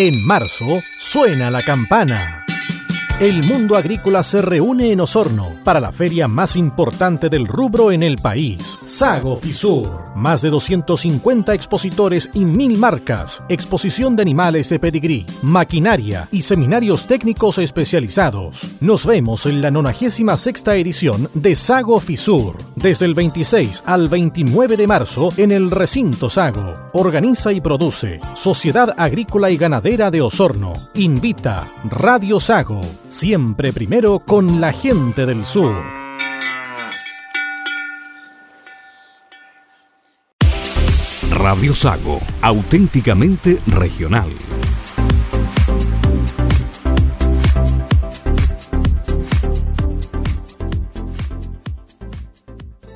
En marzo suena la campana. El mundo agrícola se reúne en Osorno para la feria más importante del rubro en el país, Sago Fisur. Más de 250 expositores y mil marcas, exposición de animales de pedigrí, maquinaria y seminarios técnicos especializados. Nos vemos en la 96 edición de Sago Fisur, desde el 26 al 29 de marzo en el recinto Sago. Organiza y produce Sociedad Agrícola y Ganadera de Osorno. Invita Radio Sago siempre primero con la gente del sur. Radio Sago, auténticamente regional.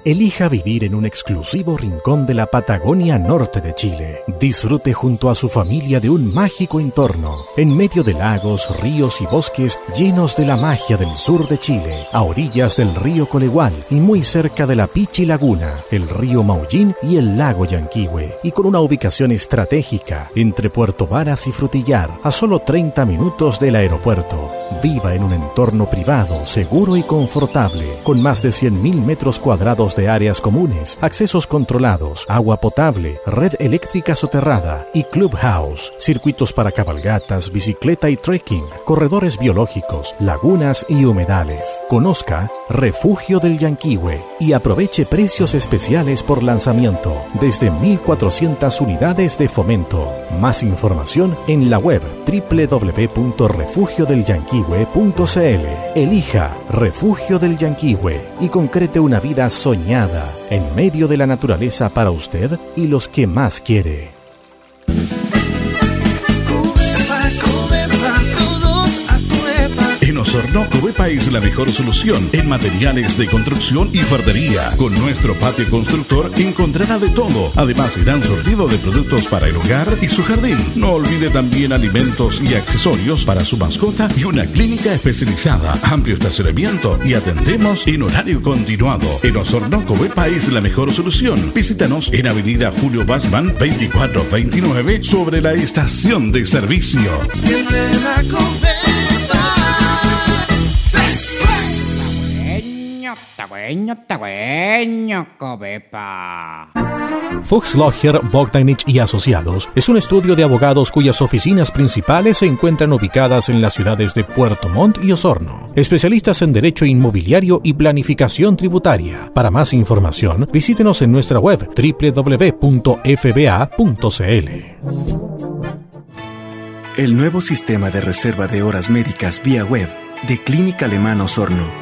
Elija vivir en un exclusivo rincón de la Patagonia norte de Chile. Disfrute junto a su familia de un mágico entorno, en medio de lagos, ríos y bosques llenos de la magia del sur de Chile, a orillas del río Colegual y muy cerca de la Pichi Laguna, el río Maullín y el lago Yanquihue, y con una ubicación estratégica entre Puerto Varas y Frutillar, a solo 30 minutos del aeropuerto. Viva en un entorno privado, seguro y confortable, con más de 100.000 metros cuadrados de áreas comunes, accesos controlados, agua potable, red eléctrica soterrada y clubhouse, circuitos para cabalgatas, bicicleta y trekking, corredores biológicos, lagunas y humedales. Conozca Refugio del Yanquihue y aproveche precios especiales por lanzamiento desde 1.400 unidades de fomento. Más información en la web www.refugiodelyanquihue.cl. Elija Refugio del Yanquihue y concrete una vida soñada en medio de la naturaleza para usted y los que más quiere. Osorno, Covepa es la mejor solución en materiales de construcción y fardería. Con nuestro patio constructor encontrará de todo. Además, irán sortido de productos para el hogar y su jardín. No olvide también alimentos y accesorios para su mascota y una clínica especializada. Amplio estacionamiento y atendemos en horario continuado. En Osorno, Covepa es la mejor solución. Visítanos en Avenida Julio Basman 2429 sobre la estación de servicio. Fuchs Logger, Bogdanich y Asociados es un estudio de abogados cuyas oficinas principales se encuentran ubicadas en las ciudades de Puerto Montt y Osorno. Especialistas en derecho inmobiliario y planificación tributaria. Para más información, visítenos en nuestra web www.fba.cl. El nuevo sistema de reserva de horas médicas vía web de Clínica Alemana Osorno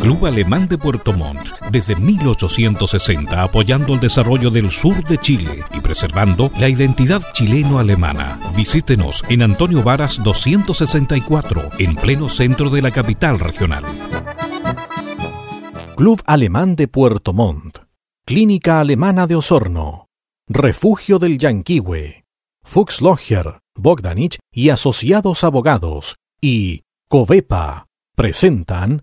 Club Alemán de Puerto Montt, desde 1860 apoyando el desarrollo del sur de Chile y preservando la identidad chileno-alemana. Visítenos en Antonio Varas 264, en pleno centro de la capital regional. Club Alemán de Puerto Montt, Clínica Alemana de Osorno, Refugio del Yanquihue, Fuchs Logger, Bogdanich y Asociados Abogados y Covepa presentan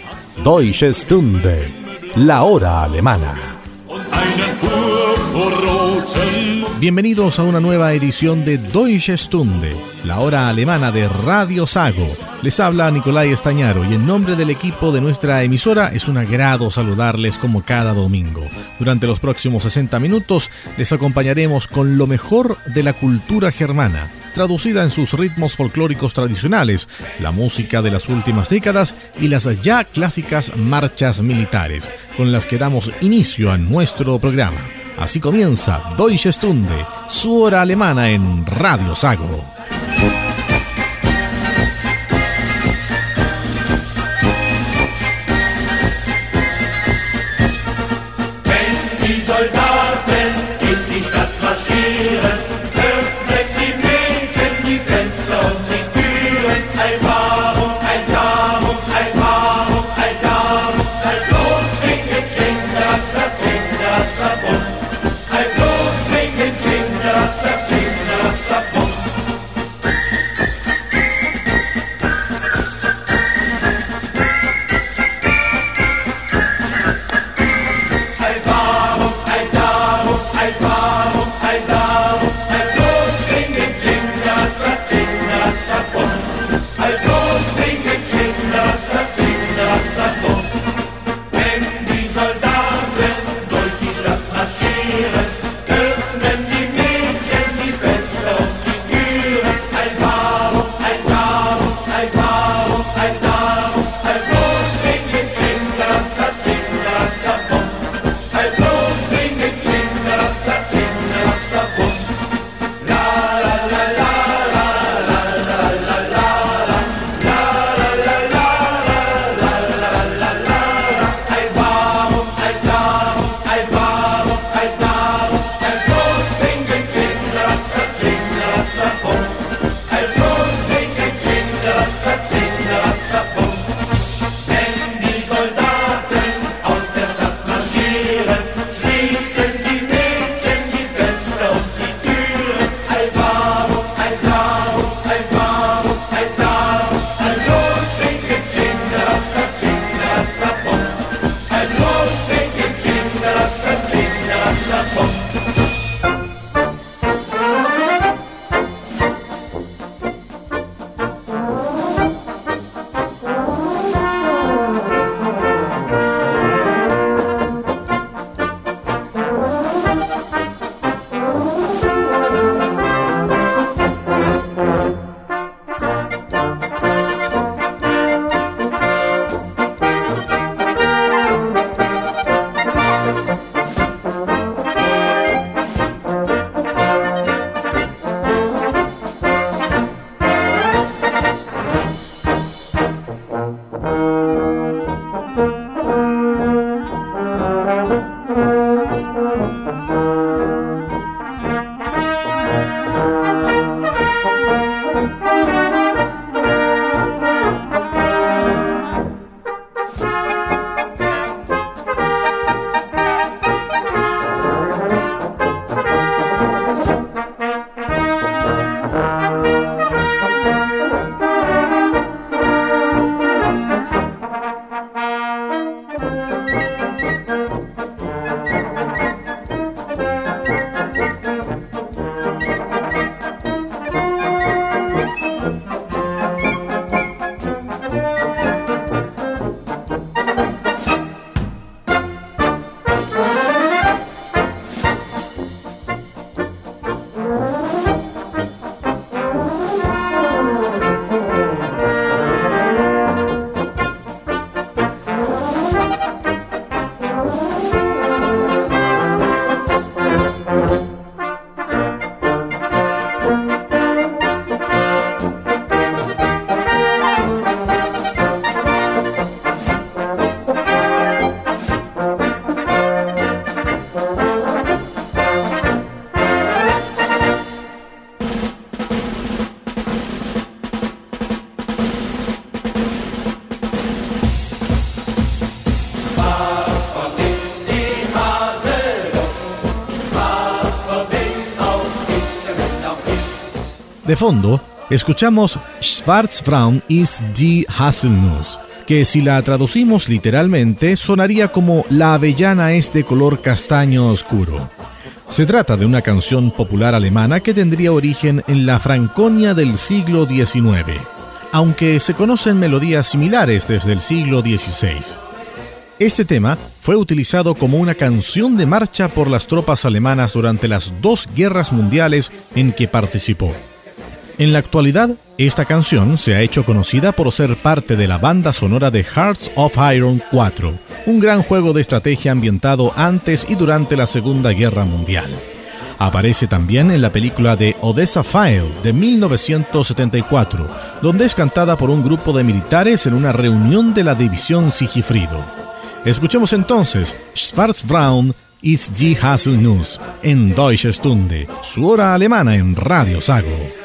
Deutsche Stunde, la hora alemana. Bienvenidos a una nueva edición de Deutsche Stunde, la hora alemana de Radio Sago Les habla Nicolai Estañaro y en nombre del equipo de nuestra emisora es un agrado saludarles como cada domingo. Durante los próximos 60 minutos les acompañaremos con lo mejor de la cultura germana, traducida en sus ritmos folclóricos tradicionales, la música de las últimas décadas y las ya clásicas marchas militares, con las que damos inicio a nuestro programa. Así comienza Deutsche Stunde, su hora alemana en Radio Sago. Fondo, escuchamos Schwarzfrauen ist die Haselnuss, que si la traducimos literalmente sonaría como La avellana es de color castaño oscuro. Se trata de una canción popular alemana que tendría origen en la Franconia del siglo XIX. aunque se conocen melodías similares desde el siglo XVI. Este tema fue utilizado como una canción de marcha por las tropas alemanas durante las dos guerras mundiales en que participó. En la actualidad, esta canción se ha hecho conocida por ser parte de la banda sonora de Hearts of Iron 4, un gran juego de estrategia ambientado antes y durante la Segunda Guerra Mundial. Aparece también en la película de Odessa File de 1974, donde es cantada por un grupo de militares en una reunión de la División Sigifrido. Escuchemos entonces Schwarzbraun ist die Haselnuss en Deutsche Stunde, su hora alemana en Radio Sago.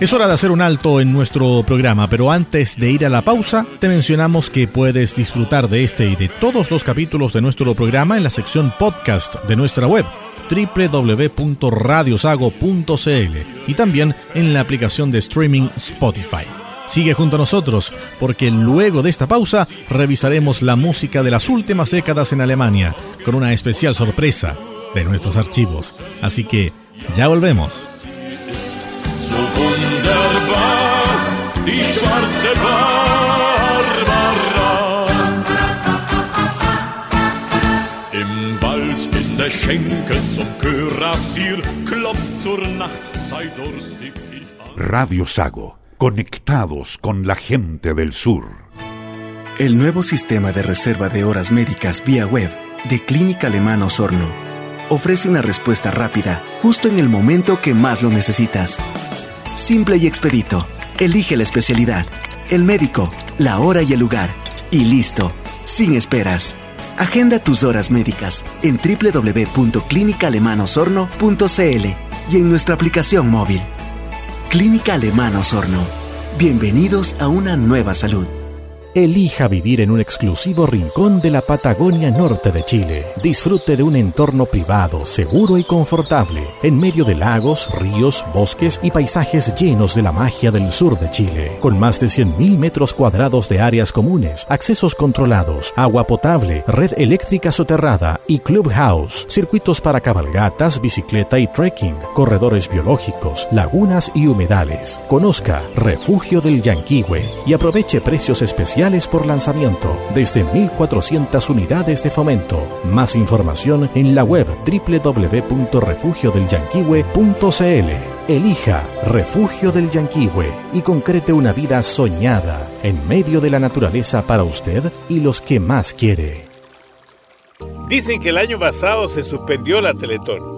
Es hora de hacer un alto en nuestro programa, pero antes de ir a la pausa, te mencionamos que puedes disfrutar de este y de todos los capítulos de nuestro programa en la sección podcast de nuestra web www.radiosago.cl y también en la aplicación de streaming Spotify. Sigue junto a nosotros porque luego de esta pausa revisaremos la música de las últimas décadas en Alemania con una especial sorpresa de nuestros archivos. Así que ya volvemos. Radio Sago, conectados con la gente del sur. El nuevo sistema de reserva de horas médicas vía web de Clínica Alemana Osorno ofrece una respuesta rápida justo en el momento que más lo necesitas. Simple y expedito. Elige la especialidad, el médico, la hora y el lugar. Y listo, sin esperas. Agenda tus horas médicas en www.clinicalemanosorno.cl y en nuestra aplicación móvil. Clínica Alemano Sorno. Bienvenidos a una nueva salud. Elija vivir en un exclusivo rincón de la Patagonia Norte de Chile. Disfrute de un entorno privado, seguro y confortable, en medio de lagos, ríos, bosques y paisajes llenos de la magia del sur de Chile. Con más de 100.000 metros cuadrados de áreas comunes, accesos controlados, agua potable, red eléctrica soterrada y clubhouse, circuitos para cabalgatas, bicicleta y trekking, corredores biológicos, lagunas y humedales. Conozca Refugio del Yanquihue y aproveche precios especiales por lanzamiento, desde 1.400 unidades de fomento. Más información en la web www.refugiodelyanquihue.cl. Elija Refugio del Yanquihue y concrete una vida soñada en medio de la naturaleza para usted y los que más quiere. Dicen que el año pasado se suspendió la Teletón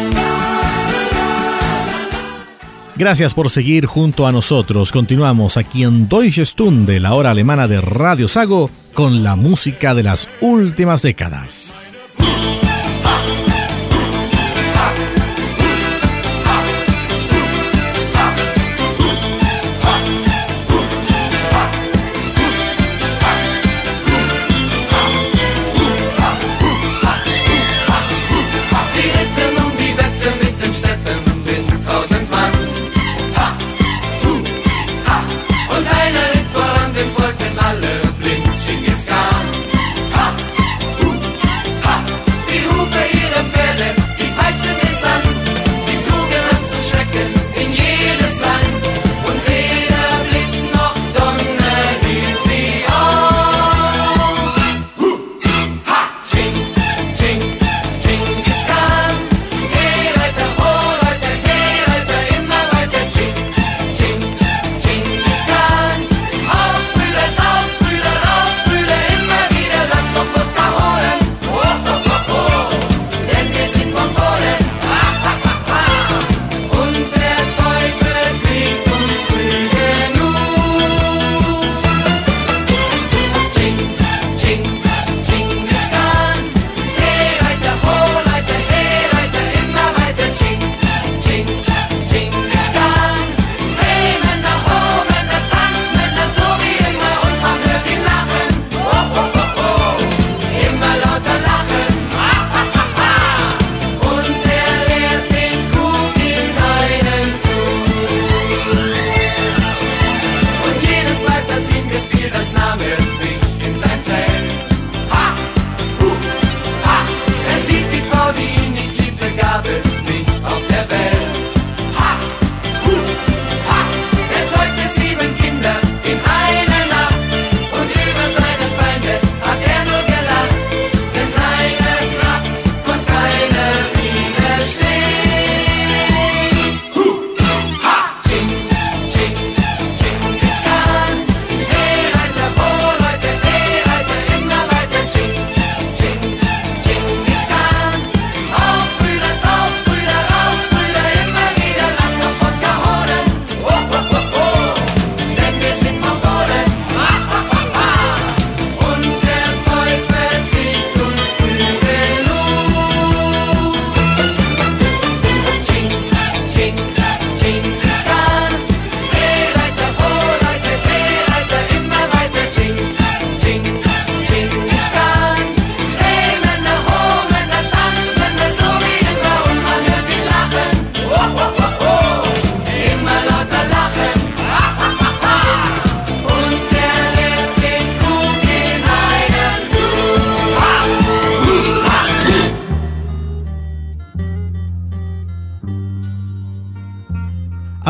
Gracias por seguir junto a nosotros. Continuamos aquí en Deutsche Stunde, la hora alemana de Radio Sago, con la música de las últimas décadas.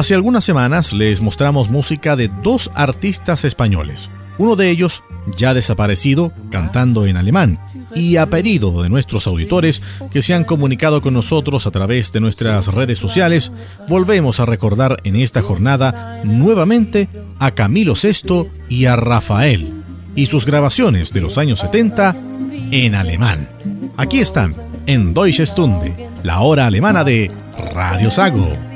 Hace algunas semanas les mostramos música de dos artistas españoles, uno de ellos ya desaparecido cantando en alemán, y a pedido de nuestros auditores que se han comunicado con nosotros a través de nuestras redes sociales, volvemos a recordar en esta jornada nuevamente a Camilo VI y a Rafael y sus grabaciones de los años 70 en alemán. Aquí están, en Deutsche Stunde, la hora alemana de Radio Sago.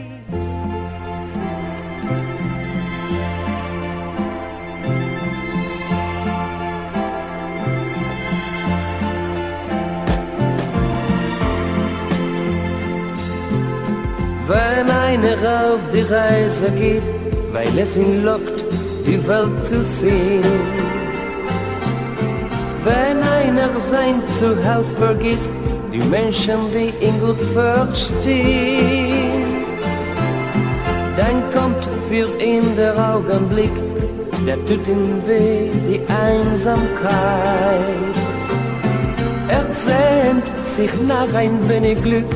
Wenn einer auf die Reise geht, weil es ihn lockt, die Welt zu sehen. Wenn einer sein Zuhause vergisst, die Menschen, die ihn gut verstehen, dann kommt für ihn der Augenblick, der tut ihm weh, die Einsamkeit. Er sehnt sich nach ein wenig Glück,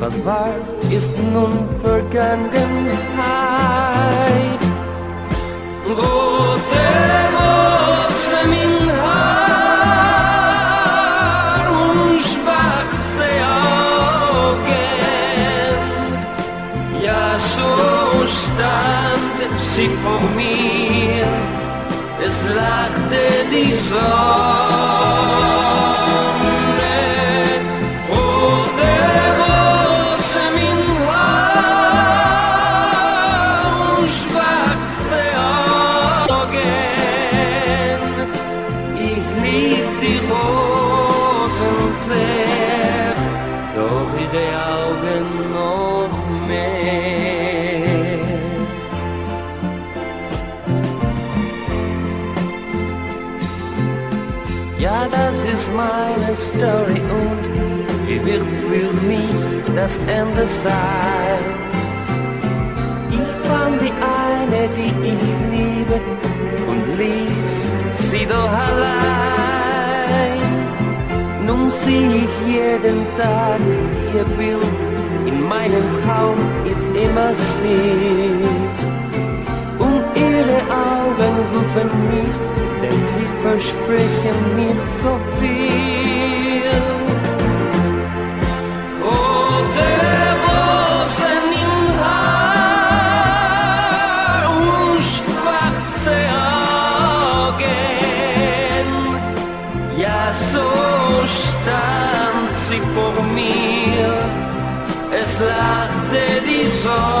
was war, ist nun Vergangenheit. Rote Rosen in Haar und schwarze Augen. Ja, so stand sie vor mir, es lachte die Sonne. Meine Story und wie wird für mich das Ende sein? Ich fand die eine, die ich liebe und ließ sie doch allein. Nun sieh ich jeden Tag ihr Bild in meinem Traum jetzt immer sie. Und ihre Augen rufen mich versprechen mir so viel. Rote Rosen im Haar und schwarze Augen, ja so stand sie vor mir, es lachte die Sonne.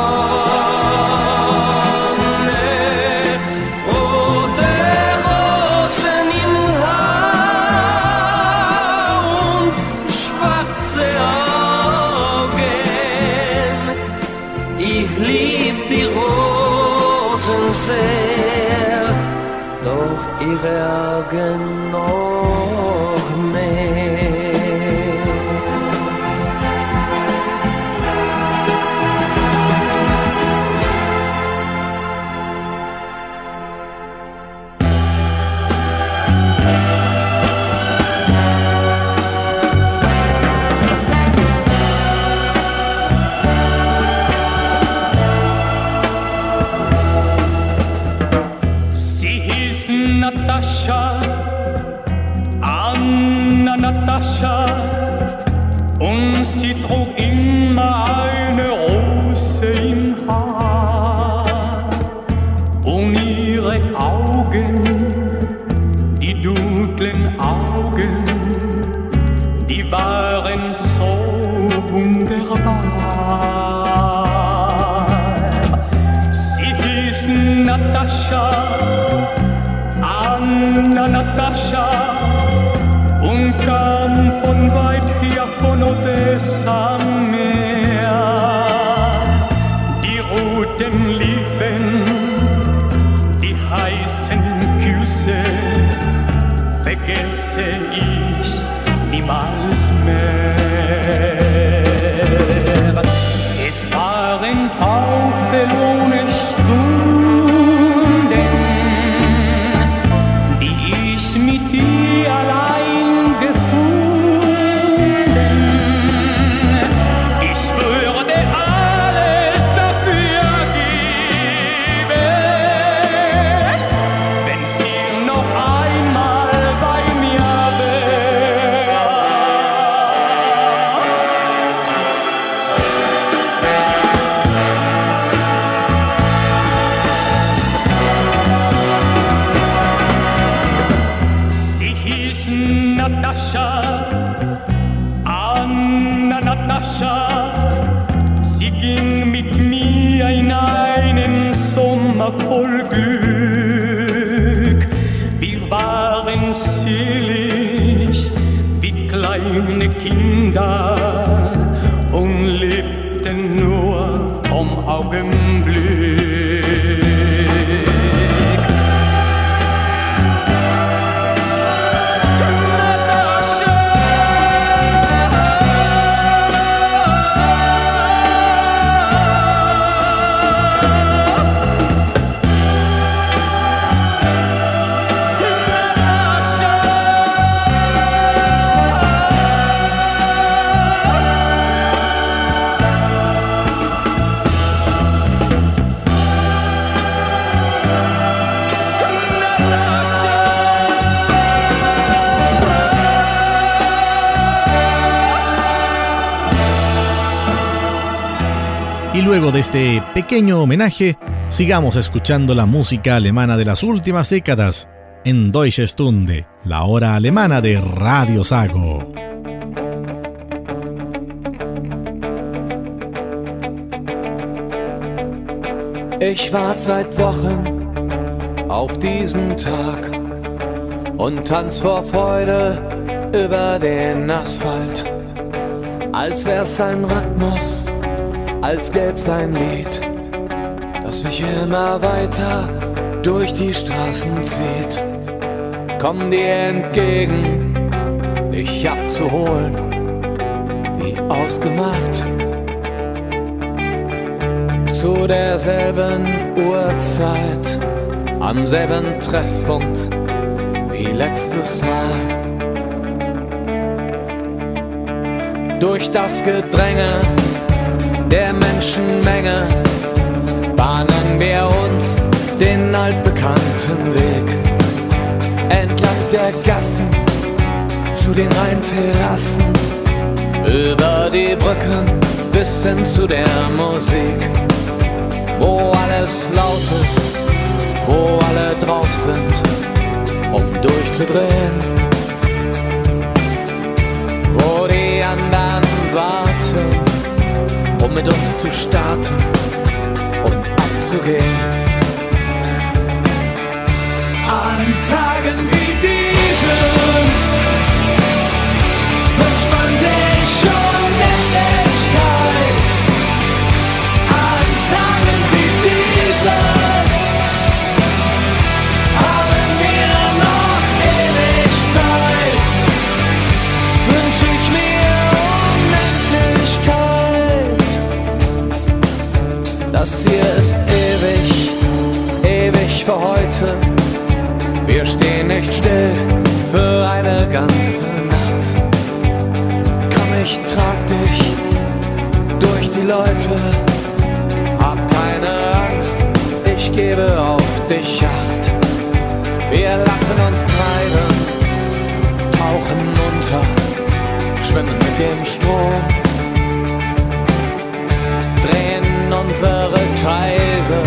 Natascha und kam von weit her von Odessa Meer. Die roten Lippen, die heißen Küsse, vergesse Sommer voll Glück. Wir waren selig wie kleine Kinder luego de este pequeño homenaje, sigamos escuchando la música alemana de las últimas décadas en Deutsche Stunde, la hora alemana de Radio Sago. Ich warte seit Wochen auf diesen Tag und tanz vor Freude über den Asphalt, als wär's ein Rhythmus als gäb's ein Lied, das mich immer weiter durch die Straßen zieht. Komm dir entgegen, dich abzuholen, wie ausgemacht. Zu derselben Uhrzeit, am selben Treffpunkt wie letztes Mal. Durch das Gedränge der Menschenmenge bahnen wir uns den altbekannten Weg. Entlang der Gassen zu den Rheinterrassen, über die Brücken bis hin zu der Musik, wo alles laut ist, wo alle drauf sind, um durchzudrehen, mit uns zu starten und abzugehen. An Tagen wie dem Strom, drehen unsere Kreise,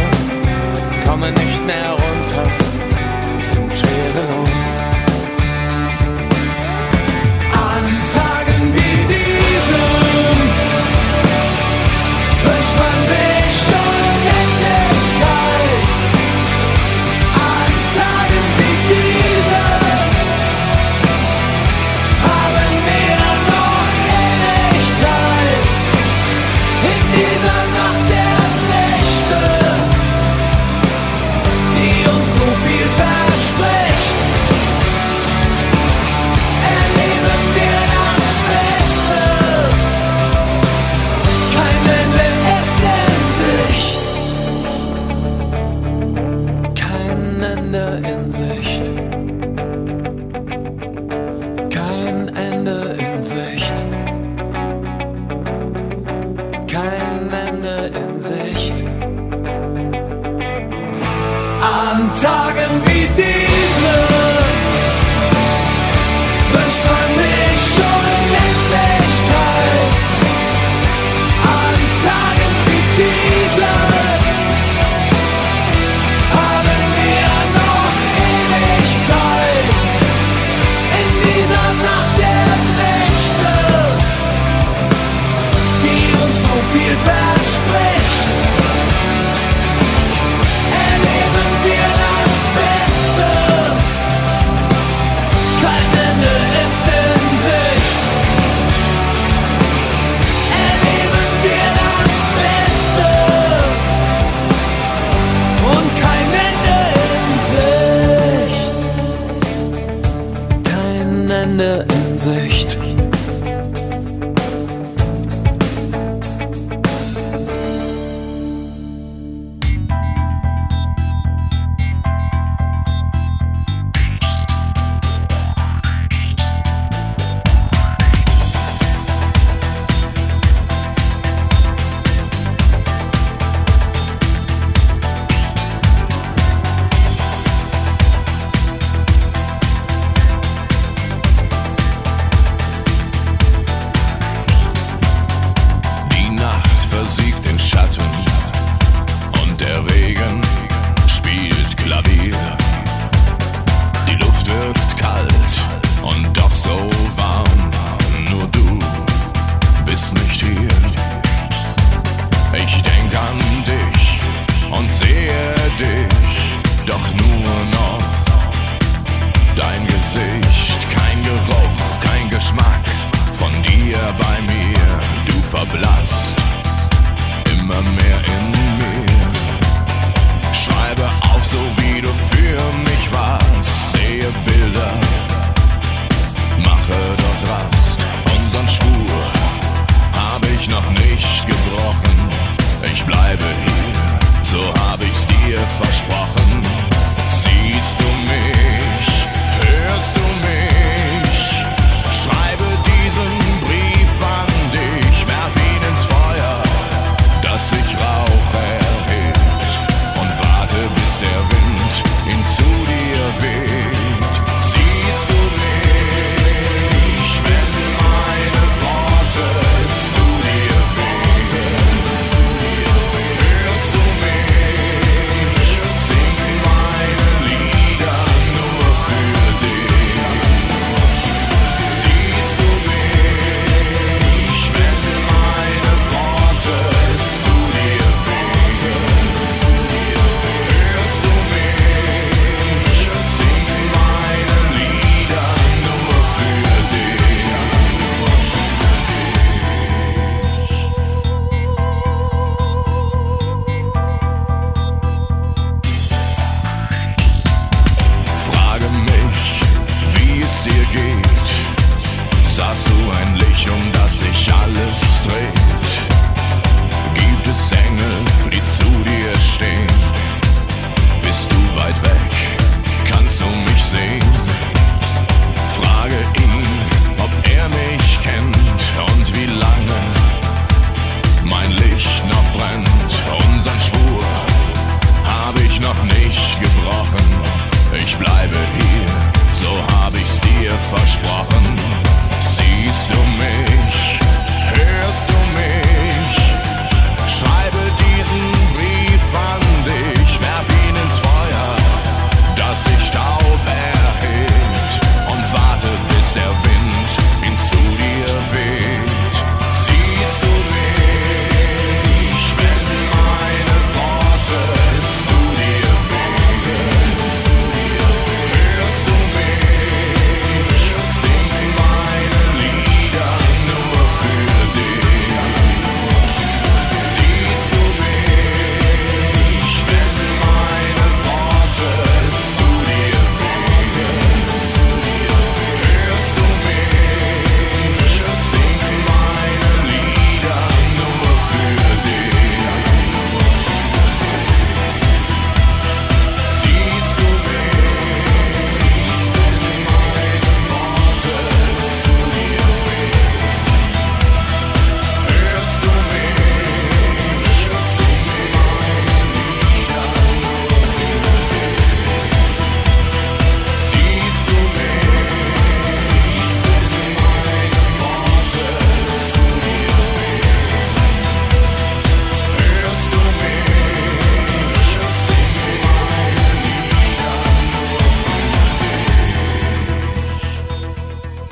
kommen nicht mehr runter,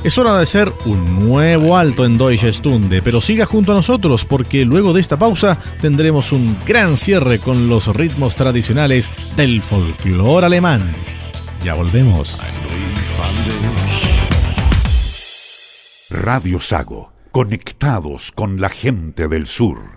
Es hora de hacer un nuevo alto en Deutsche Stunde, pero siga junto a nosotros porque luego de esta pausa tendremos un gran cierre con los ritmos tradicionales del folclore alemán. Ya volvemos. Radio Sago, conectados con la gente del sur.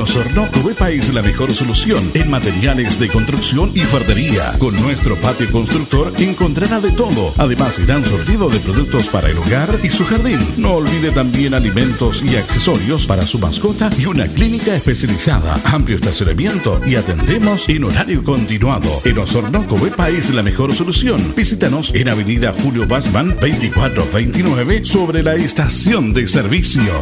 Osorno, Covepa es la mejor solución en materiales de construcción y fardería. Con nuestro patio constructor encontrará de todo. Además, irán sortido de productos para el hogar y su jardín. No olvide también alimentos y accesorios para su mascota y una clínica especializada. Amplio estacionamiento y atendemos en horario continuado. En Osorno, Covepa es la mejor solución. Visítanos en Avenida Julio Basman 2429 sobre la estación de servicio.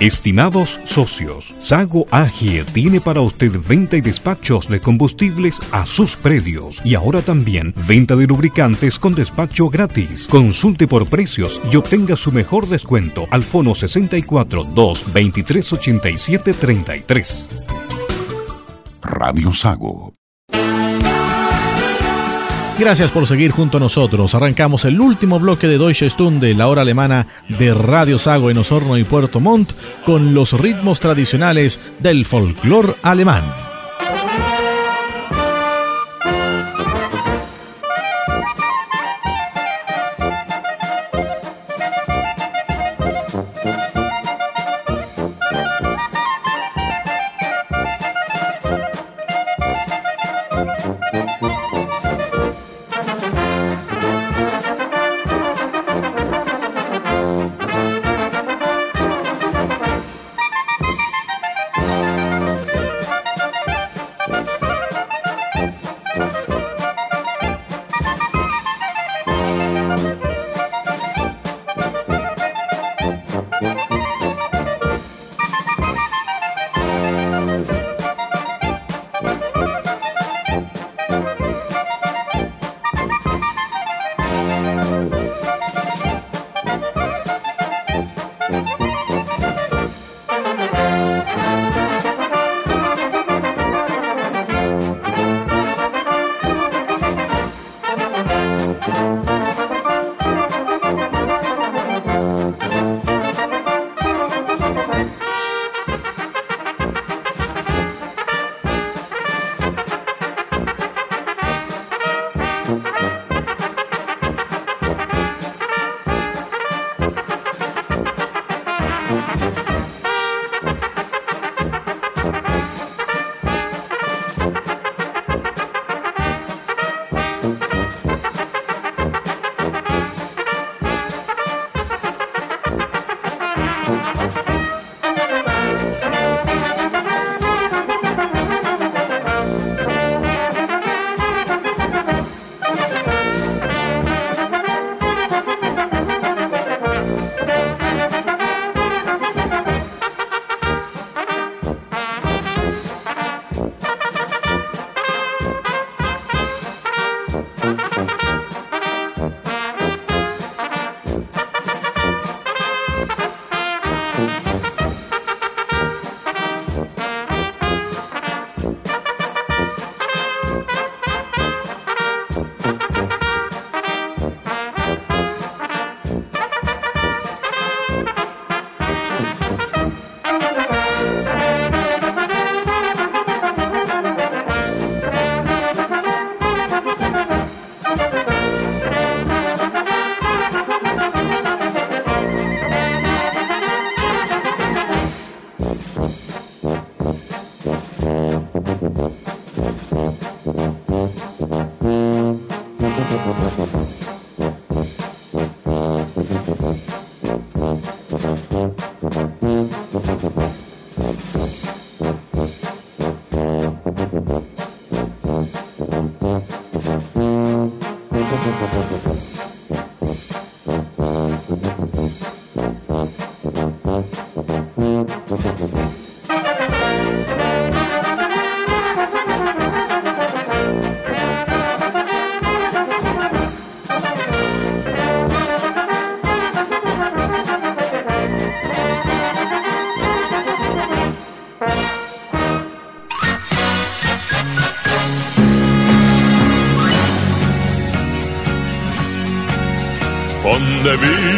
Estimados socios, Sago AG tiene para usted venta y despachos de combustibles a sus predios y ahora también venta de lubricantes con despacho gratis. Consulte por precios y obtenga su mejor descuento al fono 64 2 23 87 33. Radio Sago Gracias por seguir junto a nosotros. Arrancamos el último bloque de Deutsche Stunde, la hora alemana de Radio Sago en Osorno y Puerto Montt, con los ritmos tradicionales del folclore alemán.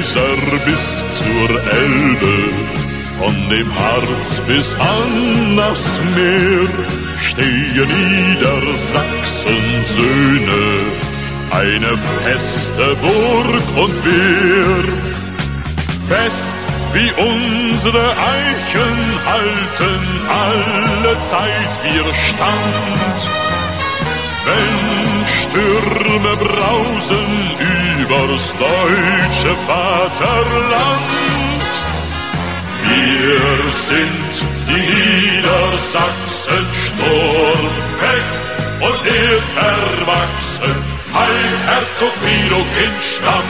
Weser bis zur Elbe, von dem Harz bis an das Meer, stehen Niedersachsens Söhne, eine feste Burg und Wehr. Fest wie unsere Eichen halten alle Zeit wir Stand. Wenn Stürme brausen übers deutsche Vaterland. Wir sind die Niedersachsen sturmfest und erwachsen, ein Herzog Widokind Stamm.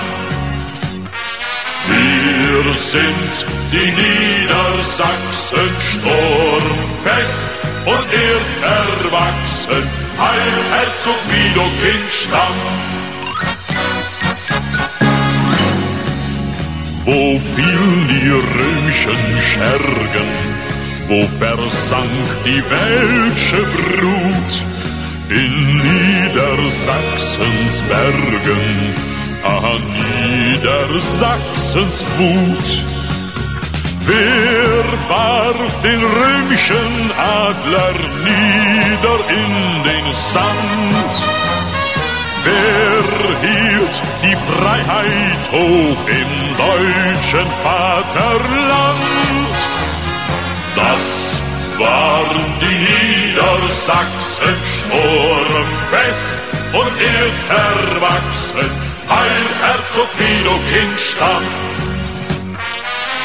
Wir sind die Niedersachsen sturmfest und erwachsen, ein Herzog Widokind Stamm. Wo fielen die römischen Schergen? Wo versank die welsche Brut? In Niedersachsens Bergen, ah, Niedersachsens Wut. Wer warf den römischen Adler nieder in den Sand? Wer hielt die Freiheit hoch im deutschen Vaterland? Das waren die Niedersachsen sturmfest und erwachsen, ein Herzog Widokind Stamm.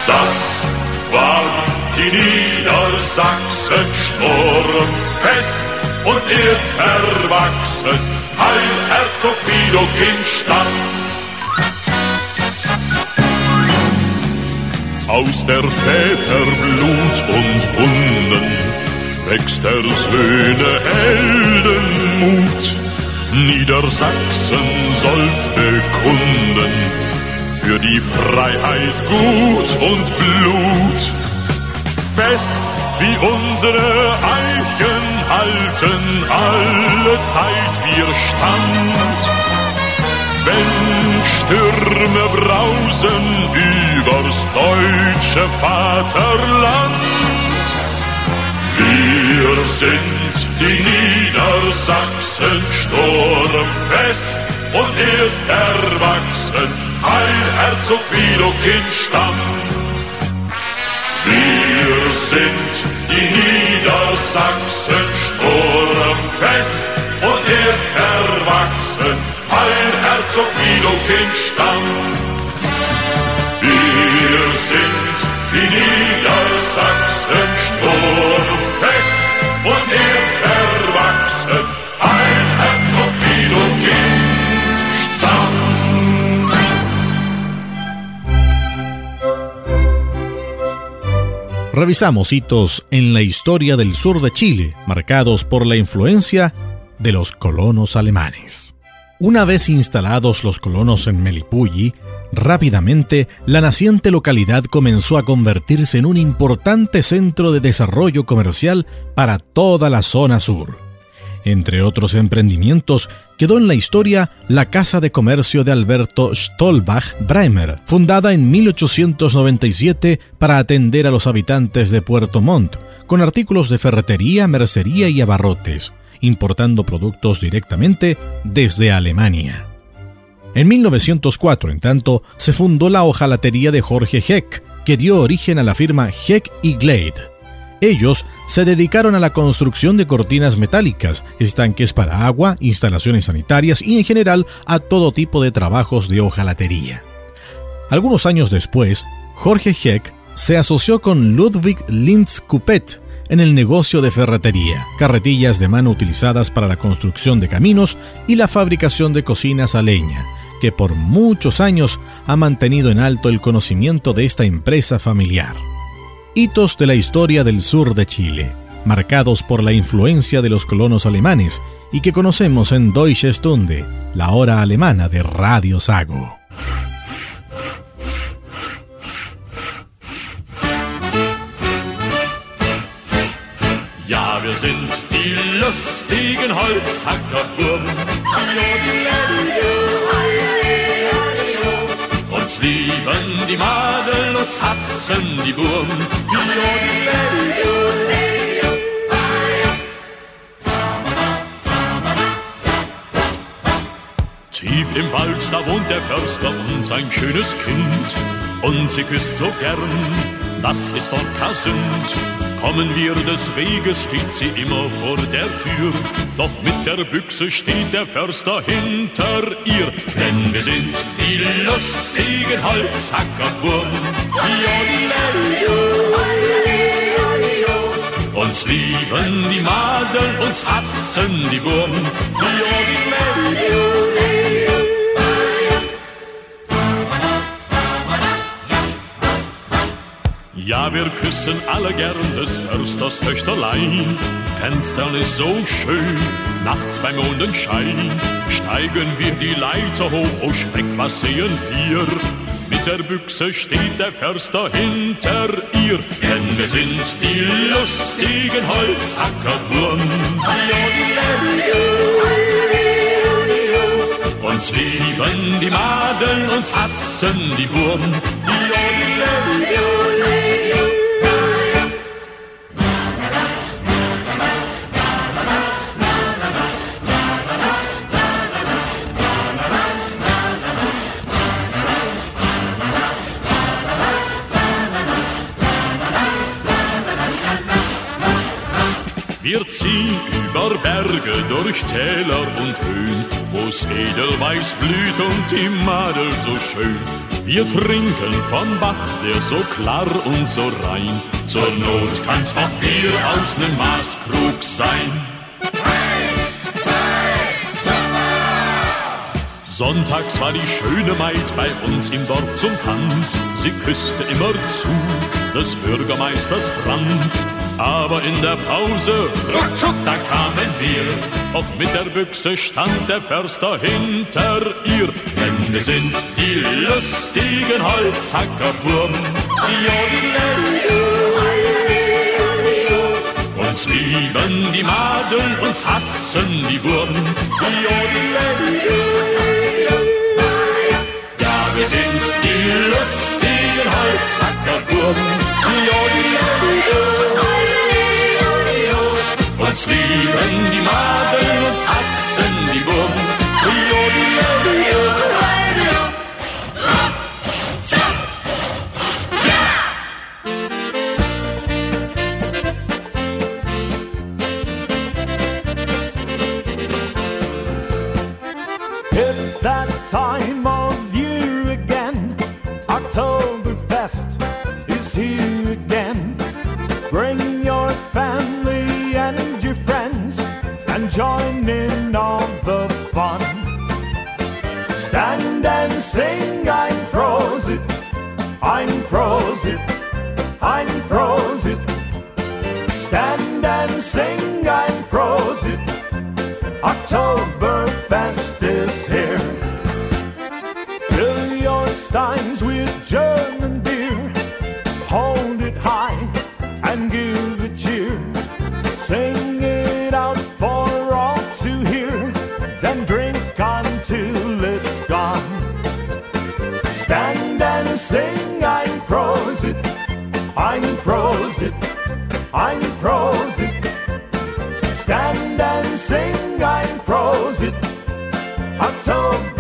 Das waren die Niedersachsen sturmfest und erwachsen, Heil Herzog Widokind Stamm. Aus der Väter Blut und Wunden wächst der Söhne Heldenmut. Niedersachsen soll's bekunden, für die Freiheit Gut und Blut. Fest wie unsere Eichen halten alle Zeit wir stand. Wenn Stürme brausen übers deutsche Vaterland, wir sind die Niedersachsen sturmfest und erwachsen, ein Herzog Widokind Stamm. Wir sind die Niedersachsen sturmfest und erwachsen, ein Herzog Widokind Stamm. Wir sind die Niedersachsen sturmfest Revisamos hitos en la historia del sur de Chile, marcados por la influencia de los colonos alemanes. Una vez instalados los colonos en Melipulli, rápidamente la naciente localidad comenzó a convertirse en un importante centro de desarrollo comercial para toda la zona sur. Entre otros emprendimientos, quedó en la historia la Casa de Comercio de Alberto Stolbach Bremer, fundada en 1897 para atender a los habitantes de Puerto Montt, con artículos de ferretería, mercería y abarrotes, importando productos directamente desde Alemania. En 1904, en tanto, se fundó la hojalatería de Jorge Heck, que dio origen a la firma Heck y Glade. Ellos se dedicaron a la construcción de cortinas metálicas, estanques para agua, instalaciones sanitarias y en general a todo tipo de trabajos de hojalatería. Algunos años después, Jorge Heck se asoció con Ludwig Linz Coupet en el negocio de ferretería, carretillas de mano utilizadas para la construcción de caminos y la fabricación de cocinas a leña, que por muchos años ha mantenido en alto el conocimiento de esta empresa familiar. hitos de la historia del sur de Chile, marcados por la influencia de los colonos alemanes y que conocemos en Deutsche Stunde, la hora alemana de Radio Sago. Ja, wir sind die lustigen. Uns lieben die Madel, uns hassen die Burgen. Tief im Wald, da wohnt der Förster und sein schönes Kind. Und sie küsst so gern, das ist doch Sünd. Kommen wir des Weges, steht sie immer vor der Tür. Doch mit der Büchse steht der Förster hinter ihr. Denn wir sind die lustigen Holzhackerburgen. Uns lieben die Madeln, uns hassen die Burgen. Ja, wir küssen alle gern des Försters Töchterlein. Fenstern ist so schön, nachts beim Mondenschein. Steigen wir die Leiter hoch, oh Schreck, was sehen wir? Mit der Büchse steht der Förster hinter ihr. Denn wir sind die lustigen Holzhackerburm. Uns lieben die Madeln, uns hassen die Burm. Wir ziehen über Berge, durch Täler und Höhen, wo's Edelweiß blüht und die Madel so schön. Wir trinken vom Bach, der so klar und so rein. Zur Not kann's auch Bier aus nem Maßkrug sein. Sonntags war die schöne Maid bei uns im Dorf zum Tanz. Sie küsste immer zu des Bürgermeisters Franz. Aber in der Pause, ruckzuck, da kamen wir. Ob mit der Büchse stand der Förster hinter ihr. Denn wir sind die lustigen Holzhackerburm. Uns lieben die Madeln, uns hassen die Burm. Ja, wir sind die lustigen Holzhackerburm. Uns lieben die Madeln, uns hassen die Burm. Oktoberfest is here. Fill your steins with German beer. Hold it high and give a cheer. Sing it out for all to hear. Then drink until it's gone. Stand and sing, I'm Prosit. I'm Prosit. I'm Prosit. Stand and sing, I'm Prosit. Oktoberfest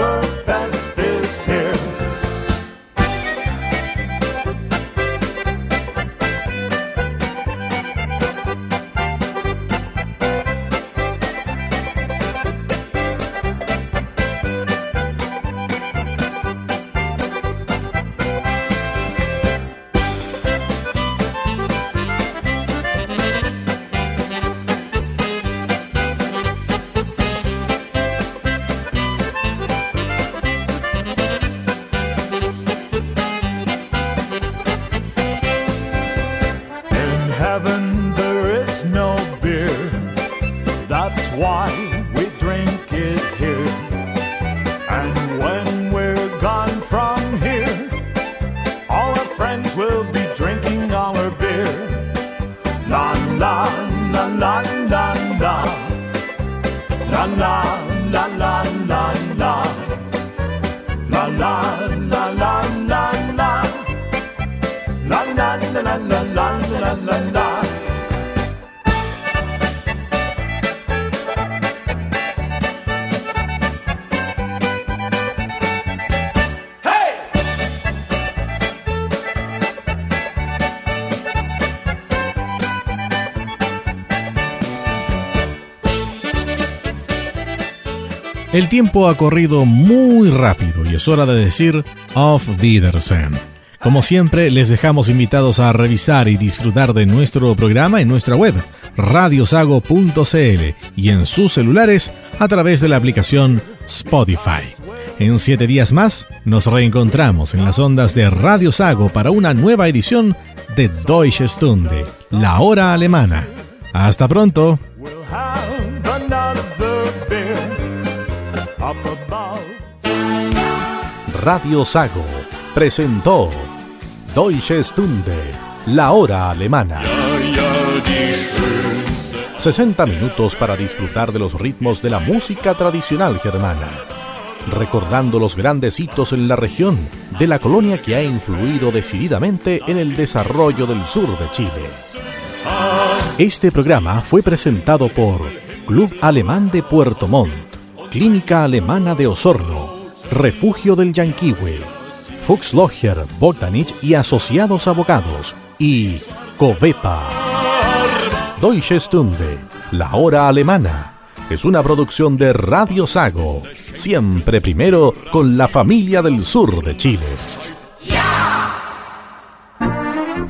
El tiempo ha corrido muy rápido y es hora de decir Auf Wiedersehen. Como siempre, les dejamos invitados a revisar y disfrutar de nuestro programa en nuestra web, radiosago.cl, y en sus celulares a través de la aplicación Spotify. En siete días más, nos reencontramos en las ondas de Radio Sago para una nueva edición de Deutsche Stunde, la hora alemana. Hasta pronto. Radio Sago presentó Deutsche Stunde, la hora alemana. 60 minutos para disfrutar de los ritmos de la música tradicional germana, recordando los grandes hitos en la región de la colonia que ha influido decididamente en el desarrollo del sur de Chile. Este programa fue presentado por Club Alemán de Puerto Montt, Clínica Alemana de Osorno, Refugio del Yanquihue, Fuchs Logger, Bogdanich y Asociados Abogados y Covepa. Deutsche Stunde, la hora alemana, es una producción de Radio Sago, siempre primero con la familia del sur de Chile.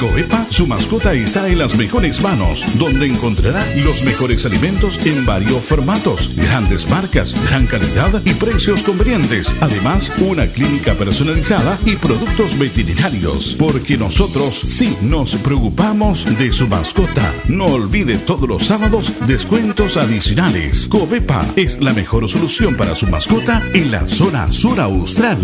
Coepa, su mascota está en las mejores manos, donde encontrará los mejores alimentos en varios formatos, grandes marcas, gran calidad y precios convenientes. Además, una clínica personalizada y productos veterinarios, porque nosotros sí nos preocupamos de su mascota. No olvide todos los sábados descuentos adicionales. Covepa es la mejor solución para su mascota en la zona sur austral.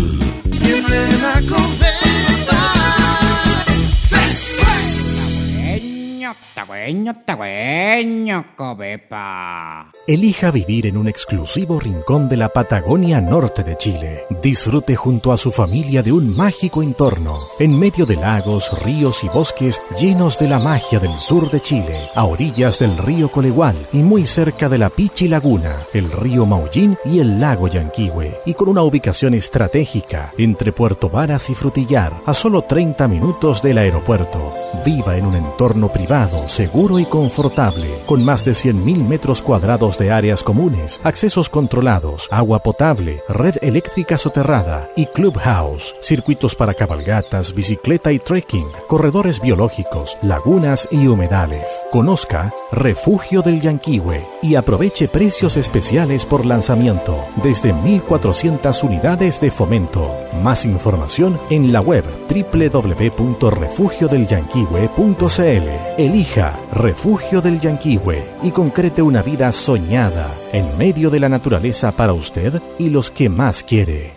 Elija vivir en un exclusivo rincón de la Patagonia Norte de Chile. Disfrute junto a su familia de un mágico entorno, en medio de lagos, ríos y bosques llenos de la magia del sur de Chile, a orillas del río Colegual y muy cerca de la Pichi Laguna, el río Maullín y el lago Yanquihue, y con una ubicación estratégica entre Puerto Varas y Frutillar, a solo 30 minutos del aeropuerto. Viva en un entorno privado, seguro y confortable, con más de 100.000 metros cuadrados de áreas comunes, accesos controlados, agua potable, red eléctrica soterrada y clubhouse, circuitos para cabalgatas, bicicleta y trekking, corredores biológicos, lagunas y humedales. Conozca Refugio del Yanquihue y aproveche precios especiales por lanzamiento, desde 1.400 unidades de fomento. Más información en la web www.refugiodelyanquihue.cl. Elija Refugio del Yanquihue y concrete una vida soñada en medio de la naturaleza para usted y los que más quiere.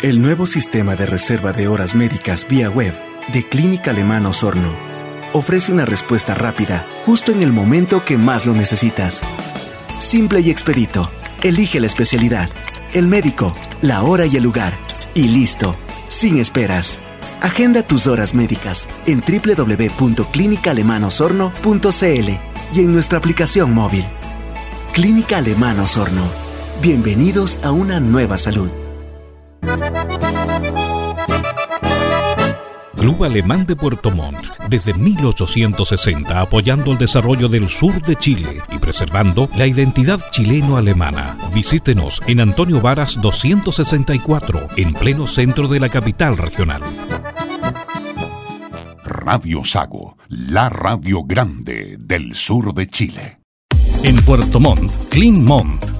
El nuevo sistema de reserva de horas médicas vía web de Clínica Alemana Osorno ofrece una respuesta rápida justo en el momento que más lo necesitas. Simple y expedito. Elige la especialidad, el médico, la hora y el lugar. Y listo, sin esperas. Agenda tus horas médicas en www.clinicalemanosorno.cl y en nuestra aplicación móvil. Clínica Alemana Osorno. Bienvenidos a una nueva salud. Club Alemán de Puerto Montt, desde 1860 apoyando el desarrollo del sur de Chile y preservando la identidad chileno-alemana. Visítenos en Antonio Varas 264, en pleno centro de la capital regional. Radio Sago, la radio grande del sur de Chile. En Puerto Montt, Clean Montt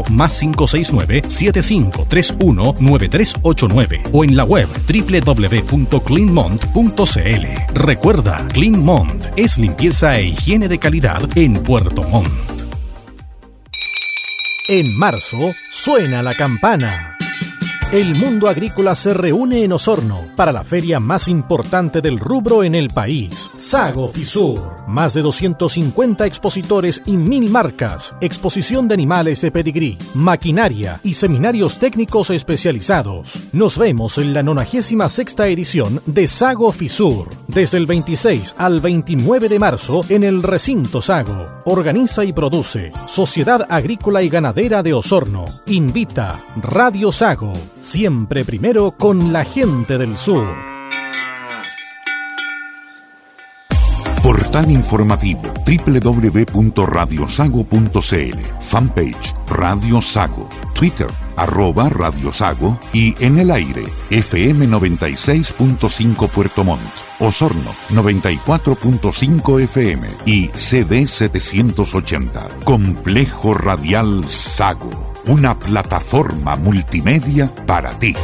más 569-7531-9389 o en la web www.cleanmont.cl. Recuerda, Clean Mont es limpieza e higiene de calidad en Puerto Montt. En marzo suena la campana. El mundo agrícola se reúne en Osorno para la feria más importante del rubro en el país, Sago Fisur. Más de 250 expositores y mil marcas, exposición de animales de pedigrí, maquinaria y seminarios técnicos especializados. Nos vemos en la 96 edición de Sago Fisur, desde el 26 al 29 de marzo en el recinto Sago. Organiza y produce Sociedad Agrícola y Ganadera de Osorno. Invita Radio Sago siempre primero con la gente del sur. Portal informativo www.radiosago.cl Fanpage Radio Sago. Twitter arroba Radio Sago. Y en el aire FM 96.5 Puerto Montt. Osorno 94.5 FM y CD 780 Complejo Radial Sago una plataforma multimedia para ti.